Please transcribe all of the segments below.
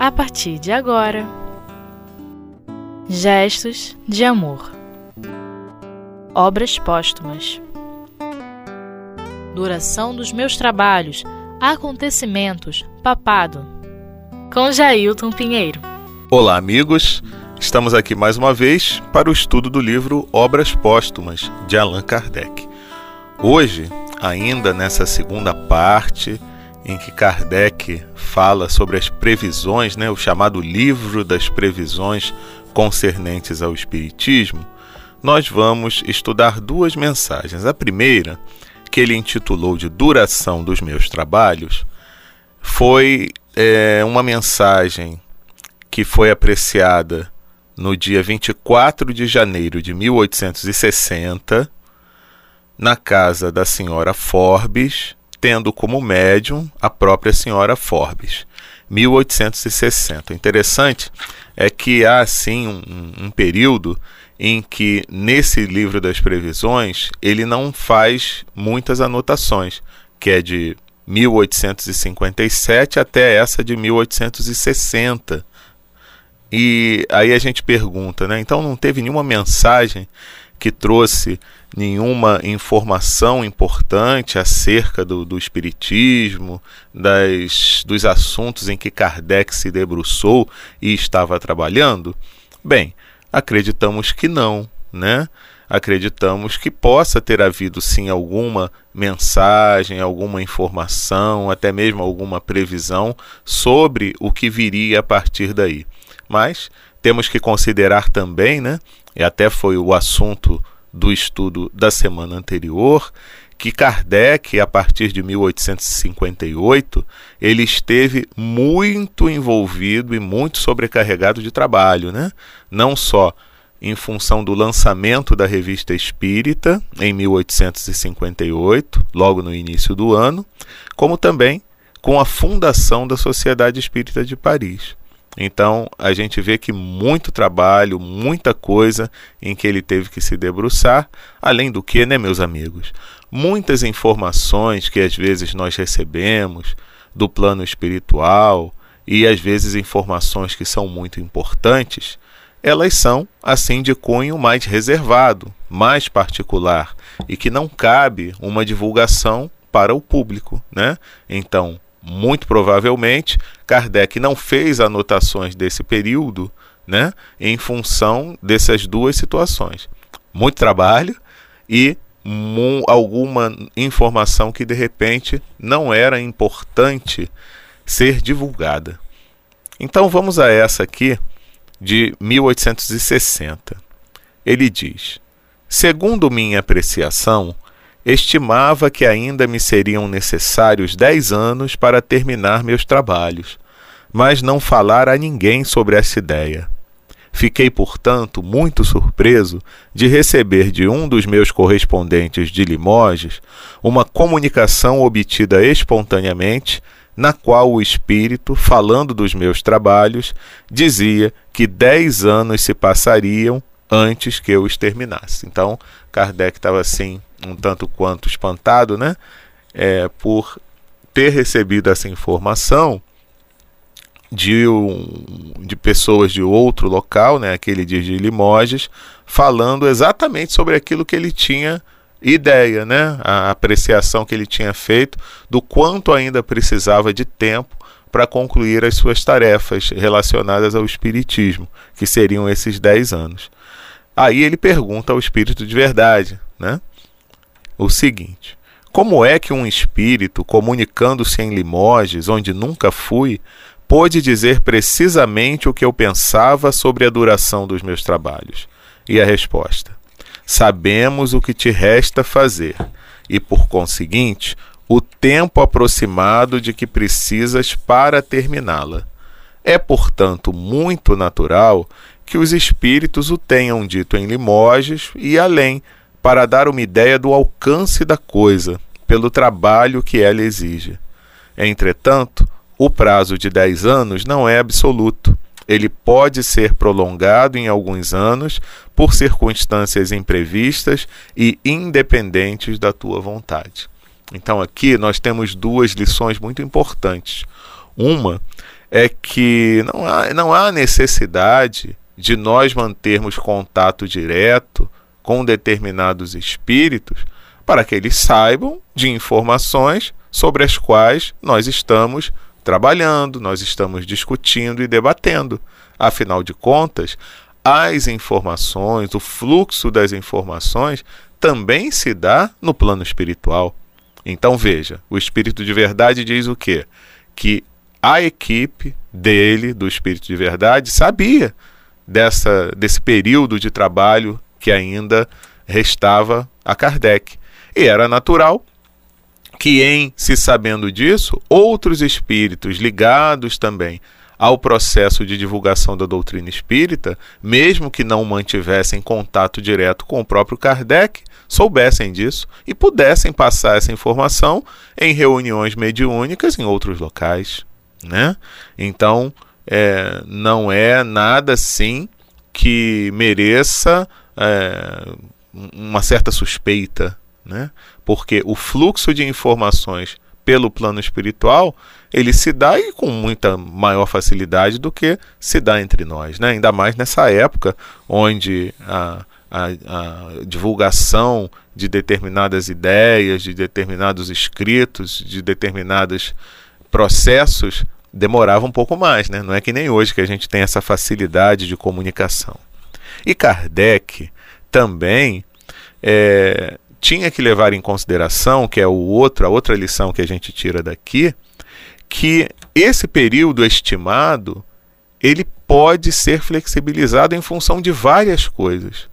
a partir de agora. Gestos de amor. Obras póstumas. Duração dos meus trabalhos. Acontecimentos. Papado. Com Jailton Pinheiro. Olá, amigos. Estamos aqui mais uma vez para o estudo do livro Obras Póstumas de Allan Kardec. Hoje, ainda nessa segunda parte, em que Kardec fala sobre as previsões, né, o chamado livro das previsões concernentes ao Espiritismo, nós vamos estudar duas mensagens. A primeira, que ele intitulou de Duração dos Meus Trabalhos, foi é, uma mensagem que foi apreciada no dia 24 de janeiro de 1860, na casa da senhora Forbes, tendo como médium a própria senhora Forbes. 1860. Interessante é que há assim um, um, período em que nesse livro das previsões ele não faz muitas anotações, que é de 1857 até essa de 1860. E aí a gente pergunta, né? Então não teve nenhuma mensagem que trouxe nenhuma informação importante acerca do, do Espiritismo, das, dos assuntos em que Kardec se debruçou e estava trabalhando? Bem, acreditamos que não, né? Acreditamos que possa ter havido sim alguma mensagem, alguma informação, até mesmo alguma previsão sobre o que viria a partir daí. Mas temos que considerar também, né? E até foi o assunto do estudo da semana anterior, que Kardec, a partir de 1858, ele esteve muito envolvido e muito sobrecarregado de trabalho, né? Não só em função do lançamento da Revista Espírita em 1858, logo no início do ano, como também com a fundação da Sociedade Espírita de Paris. Então a gente vê que muito trabalho, muita coisa em que ele teve que se debruçar, além do que, né, meus amigos? Muitas informações que às vezes nós recebemos do plano espiritual e às vezes informações que são muito importantes, elas são assim de cunho mais reservado, mais particular e que não cabe uma divulgação para o público, né? Então, muito provavelmente, Kardec não fez anotações desse período né, em função dessas duas situações. Muito trabalho e alguma informação que de repente não era importante ser divulgada. Então vamos a essa aqui de 1860. Ele diz: Segundo minha apreciação, estimava que ainda me seriam necessários dez anos para terminar meus trabalhos, mas não falar a ninguém sobre essa ideia. Fiquei, portanto, muito surpreso de receber de um dos meus correspondentes de Limoges uma comunicação obtida espontaneamente, na qual o espírito, falando dos meus trabalhos, dizia que dez anos se passariam antes que eu os terminasse. Então, Kardec estava assim um tanto quanto espantado, né? É, por ter recebido essa informação de, um, de pessoas de outro local, né, aquele dia de Limoges, falando exatamente sobre aquilo que ele tinha ideia, né, a apreciação que ele tinha feito do quanto ainda precisava de tempo para concluir as suas tarefas relacionadas ao Espiritismo, que seriam esses 10 anos. Aí ele pergunta ao Espírito de verdade, né? O seguinte: Como é que um espírito, comunicando-se em Limoges, onde nunca fui, pôde dizer precisamente o que eu pensava sobre a duração dos meus trabalhos? E a resposta: Sabemos o que te resta fazer, e por conseguinte, o tempo aproximado de que precisas para terminá-la. É, portanto, muito natural que os espíritos o tenham dito em Limoges e além para dar uma ideia do alcance da coisa, pelo trabalho que ela exige. Entretanto, o prazo de 10 anos não é absoluto. Ele pode ser prolongado em alguns anos por circunstâncias imprevistas e independentes da tua vontade. Então, aqui nós temos duas lições muito importantes. Uma é que não há, não há necessidade de nós mantermos contato direto com determinados espíritos para que eles saibam de informações sobre as quais nós estamos trabalhando, nós estamos discutindo e debatendo. Afinal de contas, as informações, o fluxo das informações também se dá no plano espiritual. Então veja, o espírito de verdade diz o quê? Que a equipe dele, do espírito de verdade, sabia dessa desse período de trabalho que ainda restava a Kardec. E era natural que, em se sabendo disso, outros espíritos ligados também ao processo de divulgação da doutrina espírita, mesmo que não mantivessem contato direto com o próprio Kardec, soubessem disso e pudessem passar essa informação em reuniões mediúnicas em outros locais. Né? Então, é, não é nada assim que mereça é, uma certa suspeita, né? porque o fluxo de informações pelo plano espiritual ele se dá e com muita maior facilidade do que se dá entre nós, né? ainda mais nessa época onde a, a, a divulgação de determinadas ideias, de determinados escritos, de determinados processos demorava um pouco mais, né? Não é que nem hoje que a gente tem essa facilidade de comunicação. E Kardec também é, tinha que levar em consideração, que é o outro, a outra lição que a gente tira daqui, que esse período estimado ele pode ser flexibilizado em função de várias coisas.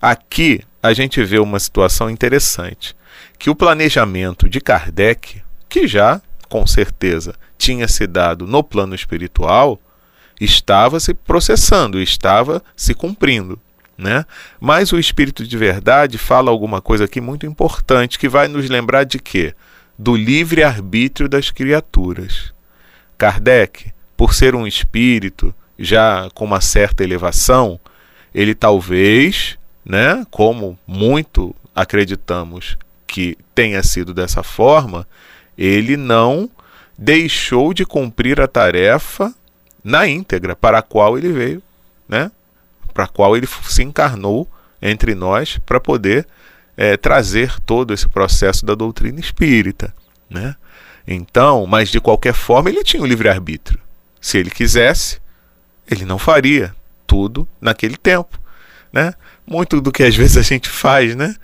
Aqui a gente vê uma situação interessante, que o planejamento de Kardec, que já com certeza tinha se dado no plano espiritual, estava se processando, estava se cumprindo. Né? Mas o espírito de verdade fala alguma coisa aqui muito importante que vai nos lembrar de quê? Do livre arbítrio das criaturas. Kardec, por ser um espírito já com uma certa elevação, ele talvez, né, como muito acreditamos que tenha sido dessa forma, ele não deixou de cumprir a tarefa na íntegra para a qual ele veio, né? para a qual ele se encarnou entre nós para poder é, trazer todo esse processo da doutrina espírita. Né? Então, mas de qualquer forma, ele tinha o livre-arbítrio. Se ele quisesse, ele não faria tudo naquele tempo. Né? Muito do que às vezes a gente faz, né?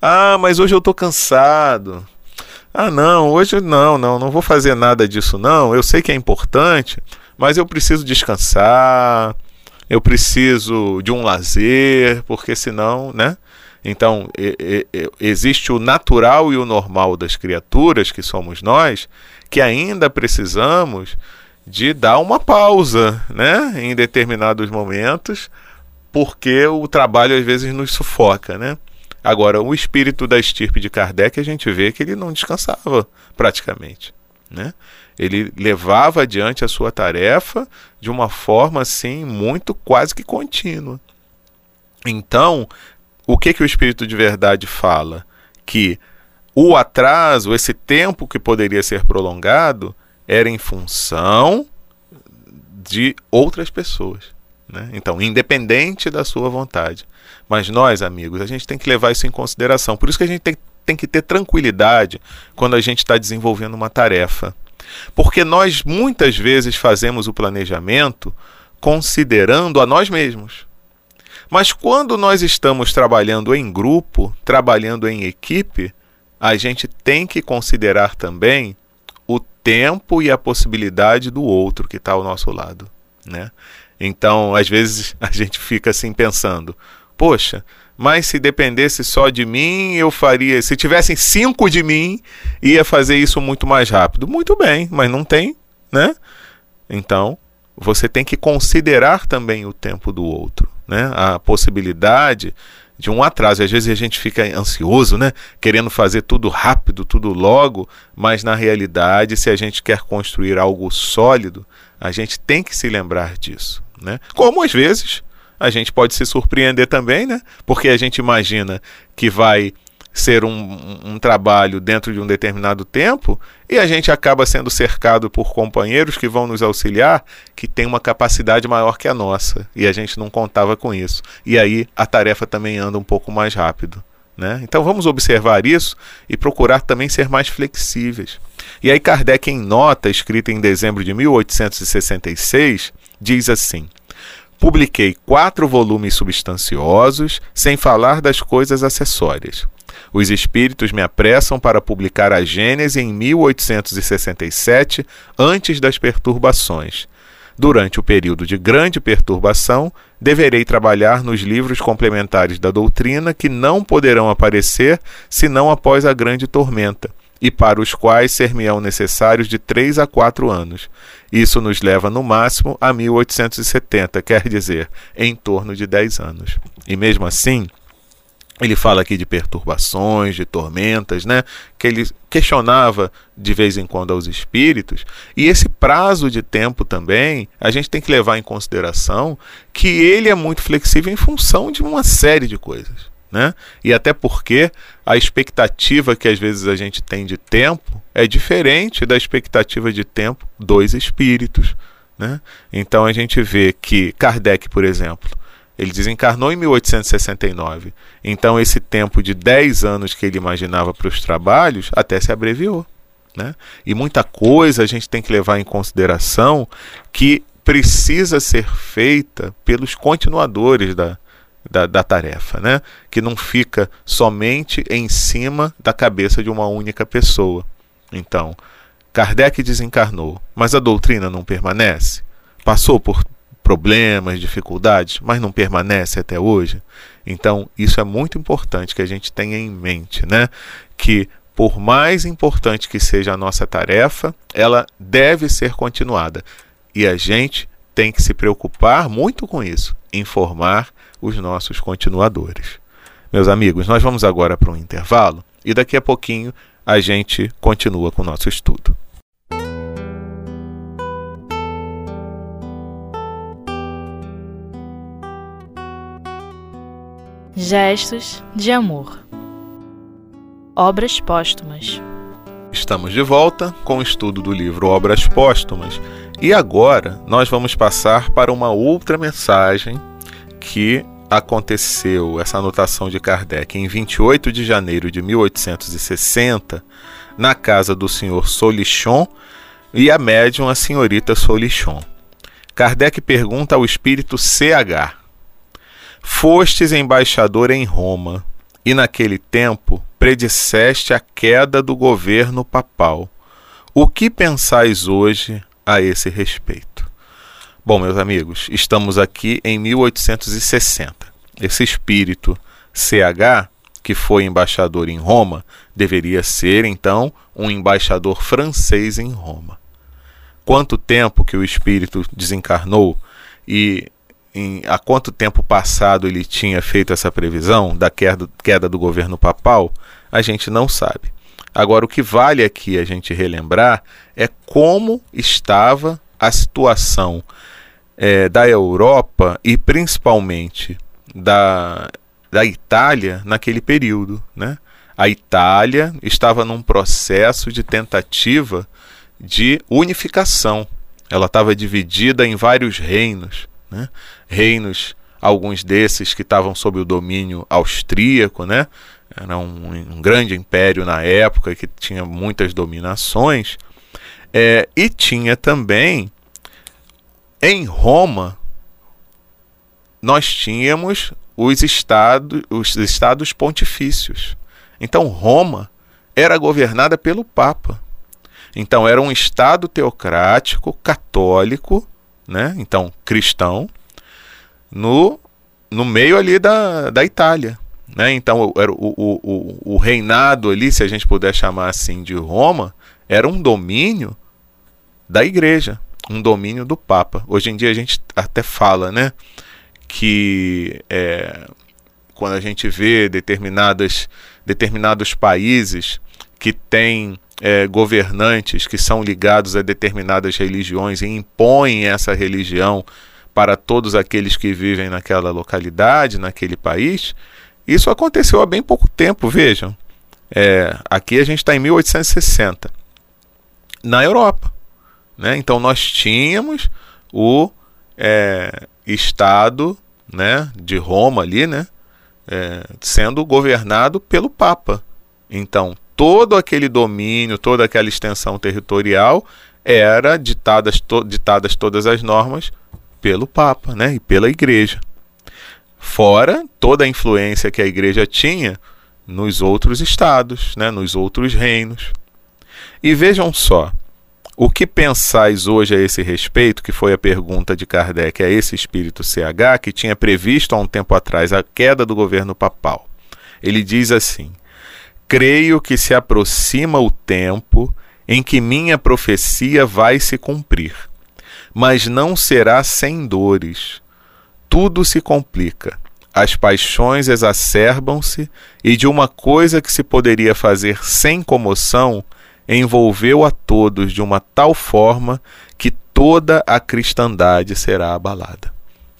Ah, mas hoje eu estou cansado. Ah, não, hoje não, não, não vou fazer nada disso, não. Eu sei que é importante, mas eu preciso descansar eu preciso de um lazer, porque senão, né? Então, e, e, existe o natural e o normal das criaturas, que somos nós, que ainda precisamos de dar uma pausa, né? Em determinados momentos, porque o trabalho às vezes nos sufoca, né? Agora, o espírito da estirpe de Kardec, a gente vê que ele não descansava praticamente, né? Ele levava adiante a sua tarefa de uma forma assim muito quase que contínua. Então, o que que o espírito de verdade fala? Que o atraso, esse tempo que poderia ser prolongado, era em função de outras pessoas. Né? Então, independente da sua vontade. Mas nós, amigos, a gente tem que levar isso em consideração. Por isso que a gente tem, tem que ter tranquilidade quando a gente está desenvolvendo uma tarefa. Porque nós muitas vezes fazemos o planejamento considerando a nós mesmos. Mas quando nós estamos trabalhando em grupo, trabalhando em equipe, a gente tem que considerar também o tempo e a possibilidade do outro que está ao nosso lado. Né? Então, às vezes, a gente fica assim pensando: poxa, mas se dependesse só de mim, eu faria. Se tivessem cinco de mim, ia fazer isso muito mais rápido. Muito bem, mas não tem, né? Então, você tem que considerar também o tempo do outro, né? A possibilidade de um atraso. Às vezes a gente fica ansioso, né? Querendo fazer tudo rápido, tudo logo, mas na realidade, se a gente quer construir algo sólido, a gente tem que se lembrar disso, né? Como às vezes a gente pode se surpreender também, né? Porque a gente imagina que vai ser um, um, trabalho dentro de um determinado tempo e a gente acaba sendo cercado por companheiros que vão nos auxiliar que têm uma capacidade maior que a nossa e a gente não contava com isso. E aí a tarefa também anda um pouco mais rápido. Né? Então vamos observar isso e procurar também ser mais flexíveis. E aí Kardec, em nota escrita em dezembro de 1866, diz assim: Publiquei quatro volumes substanciosos, sem falar das coisas acessórias. Os espíritos me apressam para publicar a Gênese em 1867, antes das perturbações. Durante o período de grande perturbação, deverei trabalhar nos livros complementares da doutrina que não poderão aparecer senão após a grande tormenta, e para os quais ser-me-ão necessários de três a quatro anos. Isso nos leva no máximo a 1870, quer dizer, em torno de dez anos. E mesmo assim, ele fala aqui de perturbações, de tormentas, né? Que ele questionava de vez em quando aos espíritos. E esse prazo de tempo também, a gente tem que levar em consideração que ele é muito flexível em função de uma série de coisas, né? E até porque a expectativa que às vezes a gente tem de tempo é diferente da expectativa de tempo dos espíritos, né? Então a gente vê que Kardec, por exemplo, ele desencarnou em 1869. Então, esse tempo de 10 anos que ele imaginava para os trabalhos até se abreviou. Né? E muita coisa a gente tem que levar em consideração que precisa ser feita pelos continuadores da, da, da, tarefa, né? que não fica somente em cima da cabeça de uma única pessoa. Então, Kardec desencarnou, mas a doutrina não permanece? Passou por problemas, dificuldades, mas não permanece até hoje. Então, isso é muito importante que a gente tenha em mente, né? Que por mais importante que seja a nossa tarefa, ela deve ser continuada. E a gente tem que se preocupar muito com isso, informar os nossos continuadores. Meus amigos, nós vamos agora para um intervalo e daqui a pouquinho a gente continua com o nosso estudo. Gestos de amor. Obras póstumas. Estamos de volta com o estudo do livro Obras Póstumas e agora nós vamos passar para uma outra mensagem que aconteceu, essa anotação de Kardec, em 28 de janeiro de 1860, na casa do senhor Solichon e a médium a senhorita Solichon. Kardec pergunta ao espírito CH: Fostes embaixador em Roma, e naquele tempo predisseste a queda do governo papal. O que pensais hoje a esse respeito? Bom, meus amigos, estamos aqui em 1860. Esse espírito CH, que foi embaixador em Roma, deveria ser então um embaixador francês em Roma. Quanto tempo que o espírito desencarnou e em, há quanto tempo passado ele tinha feito essa previsão da queda, queda do governo papal, a gente não sabe. Agora, o que vale aqui a gente relembrar é como estava a situação é, da Europa e principalmente da, da Itália naquele período. Né? A Itália estava num processo de tentativa de unificação. Ela estava dividida em vários reinos. Né? Reinos, alguns desses que estavam sob o domínio austríaco, né? era um, um grande império na época que tinha muitas dominações, é, e tinha também em Roma nós tínhamos os estados, os estados pontifícios. Então Roma era governada pelo Papa. Então era um estado teocrático, católico, né? então cristão, no, no meio ali da, da Itália. Né? Então era o, o, o, o reinado ali, se a gente puder chamar assim, de Roma, era um domínio da igreja, um domínio do Papa. Hoje em dia a gente até fala né, que é, quando a gente vê determinadas, determinados países que têm é, governantes que são ligados a determinadas religiões e impõem essa religião para todos aqueles que vivem naquela localidade, naquele país, Isso aconteceu há bem pouco tempo, vejam. É, aqui a gente está em 1860, na Europa. Né? Então nós tínhamos o é, Estado né, de Roma ali, né, é, sendo governado pelo Papa. Então todo aquele domínio, toda aquela extensão territorial era ditadas, to, ditadas todas as normas pelo Papa né, e pela Igreja. Fora toda a influência que a Igreja tinha nos outros estados, né, nos outros reinos. E vejam só, o que pensais hoje a esse respeito, que foi a pergunta de Kardec a esse espírito CH, que tinha previsto há um tempo atrás a queda do governo papal? Ele diz assim: Creio que se aproxima o tempo em que minha profecia vai se cumprir, mas não será sem dores. Tudo se complica. As paixões exacerbam-se e de uma coisa que se poderia fazer sem comoção, envolveu a todos de uma tal forma que toda a cristandade será abalada.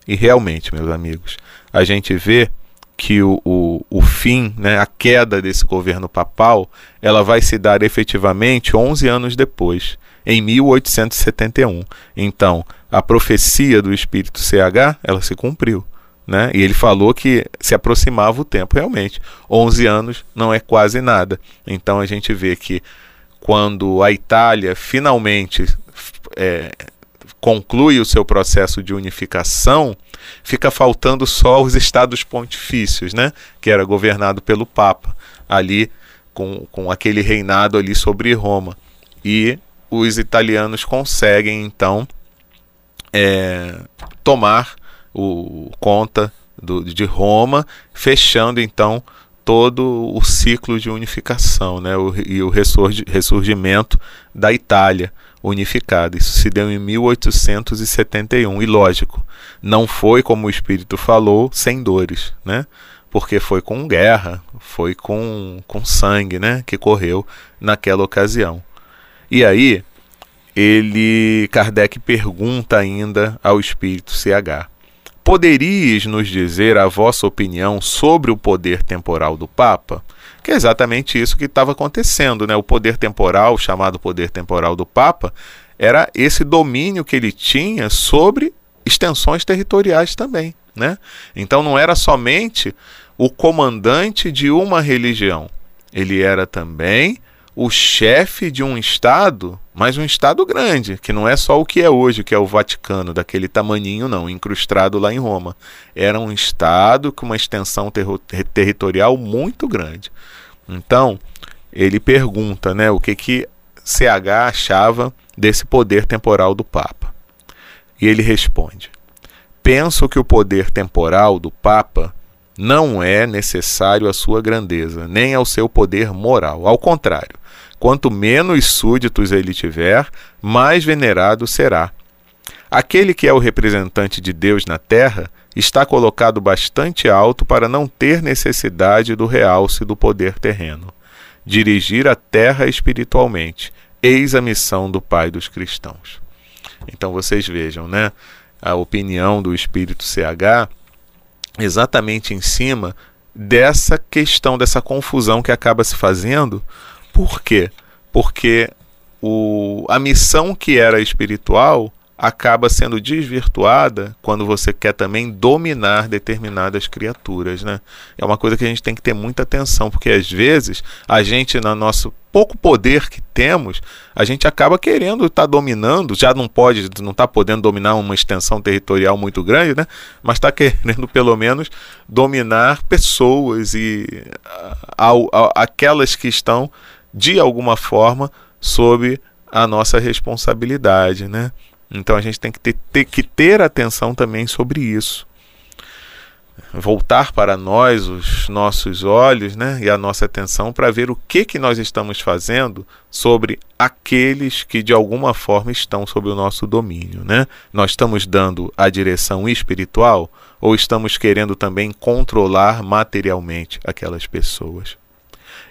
E realmente, meus amigos, a gente vê que o, o, o fim, né, a queda desse governo papal, ela vai se dar efetivamente 11 anos depois, em 1871. Então, a profecia do espírito CH, ela se cumpriu. Né? E ele falou que se aproximava o tempo realmente. 11 anos não é quase nada. Então a gente vê que quando a Itália finalmente é, conclui o seu processo de unificação, fica faltando só os estados pontifícios, né? que era governado pelo Papa, ali com, com aquele reinado ali sobre Roma. E os italianos conseguem, então, é, tomar o, conta do, de Roma, fechando, então, todo o ciclo de unificação né, o, e o ressurgimento da Itália unificada. Isso se deu em 1871 e lógico, não foi como o espírito falou, sem dores, né? Porque foi com guerra, foi com, com sangue, né, que correu naquela ocasião. E aí, ele Kardec pergunta ainda ao espírito CH: Poderíeis nos dizer a vossa opinião sobre o poder temporal do Papa? Que é exatamente isso que estava acontecendo, né? O poder temporal, chamado poder temporal do Papa, era esse domínio que ele tinha sobre extensões territoriais também, né? Então não era somente o comandante de uma religião, ele era também o chefe de um estado, mas um estado grande, que não é só o que é hoje, que é o Vaticano, daquele tamaninho não, incrustado lá em Roma. Era um estado com uma extensão ter territorial muito grande. Então, ele pergunta, né, o que que CH achava desse poder temporal do Papa. E ele responde: Penso que o poder temporal do Papa não é necessário à sua grandeza, nem ao seu poder moral. Ao contrário, Quanto menos súditos ele tiver, mais venerado será. Aquele que é o representante de Deus na terra está colocado bastante alto para não ter necessidade do realce do poder terreno. Dirigir a terra espiritualmente, eis a missão do Pai dos cristãos. Então vocês vejam, né? A opinião do Espírito CH exatamente em cima dessa questão, dessa confusão que acaba se fazendo por quê? Porque o, a missão que era espiritual acaba sendo desvirtuada quando você quer também dominar determinadas criaturas, né? É uma coisa que a gente tem que ter muita atenção, porque às vezes a gente, no nosso pouco poder que temos, a gente acaba querendo estar tá dominando, já não pode, não está podendo dominar uma extensão territorial muito grande, né? Mas está querendo pelo menos dominar pessoas e a, a, a, aquelas que estão de alguma forma sob a nossa responsabilidade, né? Então a gente tem que ter, ter, que ter atenção também sobre isso. Voltar para nós os nossos olhos né, e a nossa atenção para ver o que, que nós estamos fazendo sobre aqueles que de alguma forma estão sob o nosso domínio. Né? Nós estamos dando a direção espiritual ou estamos querendo também controlar materialmente aquelas pessoas?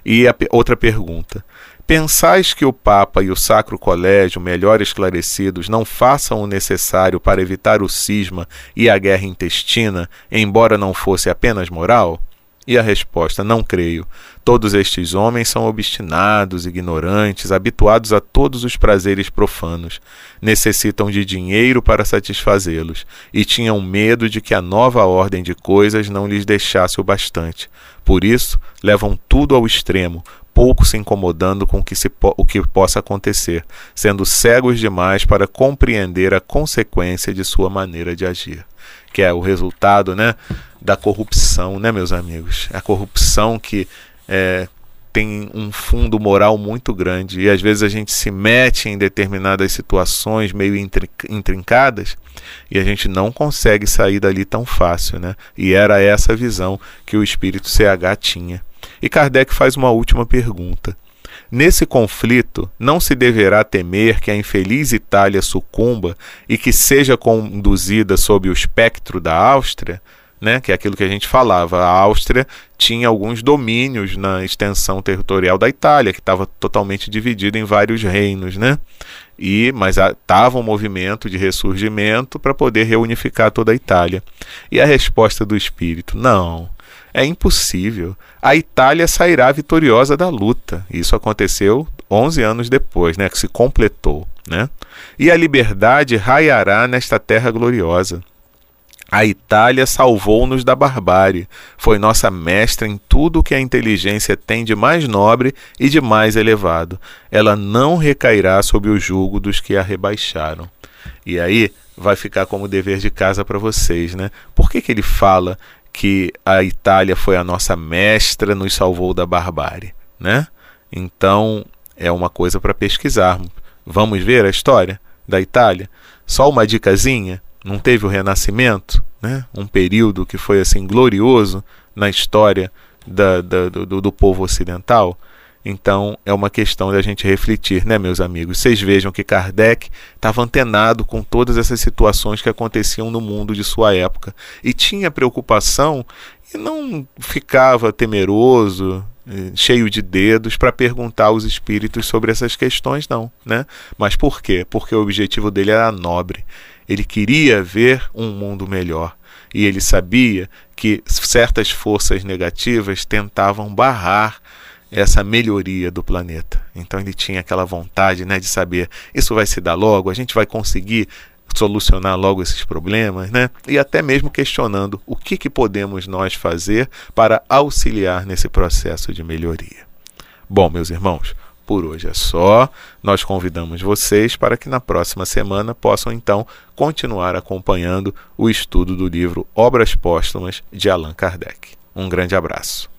E a outra pergunta: Pensais que o Papa e o Sacro Colégio, melhor esclarecidos, não façam o necessário para evitar o cisma e a guerra intestina, embora não fosse apenas moral? E a resposta: Não creio. Todos estes homens são obstinados, ignorantes, habituados a todos os prazeres profanos. Necessitam de dinheiro para satisfazê-los e tinham medo de que a nova ordem de coisas não lhes deixasse o bastante. Por isso, levam tudo ao extremo, pouco se incomodando com o que, se o que possa acontecer, sendo cegos demais para compreender a consequência de sua maneira de agir, que é o resultado, né, da corrupção, né, meus amigos? A corrupção que é, tem um fundo moral muito grande e às vezes a gente se mete em determinadas situações meio intrincadas e a gente não consegue sair dali tão fácil, né? E era essa visão que o espírito CH tinha. E Kardec faz uma última pergunta. Nesse conflito, não se deverá temer que a infeliz Itália sucumba e que seja conduzida sob o espectro da Áustria? né, que é aquilo que a gente falava. A Áustria tinha alguns domínios na extensão territorial da Itália, que estava totalmente dividida em vários reinos, né? E mas estava um movimento de ressurgimento para poder reunificar toda a Itália. E a resposta do espírito: não, é impossível. A Itália sairá vitoriosa da luta. Isso aconteceu 11 anos depois, né, que se completou, né? E a liberdade raiará nesta terra gloriosa. A Itália salvou-nos da barbárie. Foi nossa mestra em tudo o que a inteligência tem de mais nobre e de mais elevado. Ela não recairá sob o jugo dos que a rebaixaram. E aí vai ficar como dever de casa para vocês, né? Por que, que ele fala que a Itália foi a nossa mestra, nos salvou da barbárie, né? Então é uma coisa para pesquisarmos. Vamos ver a história da Itália? Só uma dicasinha não teve o Renascimento, né? um período que foi assim glorioso na história da, da, do, do povo ocidental. Então é uma questão da gente refletir, né, meus amigos? Vocês vejam que Kardec estava antenado com todas essas situações que aconteciam no mundo de sua época e tinha preocupação e não ficava temeroso, eh, cheio de dedos para perguntar aos espíritos sobre essas questões, não, né? Mas por quê? Porque o objetivo dele era nobre. Ele queria ver um mundo melhor e ele sabia que certas forças negativas tentavam barrar essa melhoria do planeta. Então ele tinha aquela vontade, né, de saber isso vai se dar logo, a gente vai conseguir solucionar logo esses problemas, né? E até mesmo questionando o que, que podemos nós fazer para auxiliar nesse processo de melhoria. Bom, meus irmãos, por hoje é só. Nós convidamos vocês para que na próxima semana possam então continuar acompanhando o estudo do livro Obras Póstumas de Allan Kardec. Um grande abraço.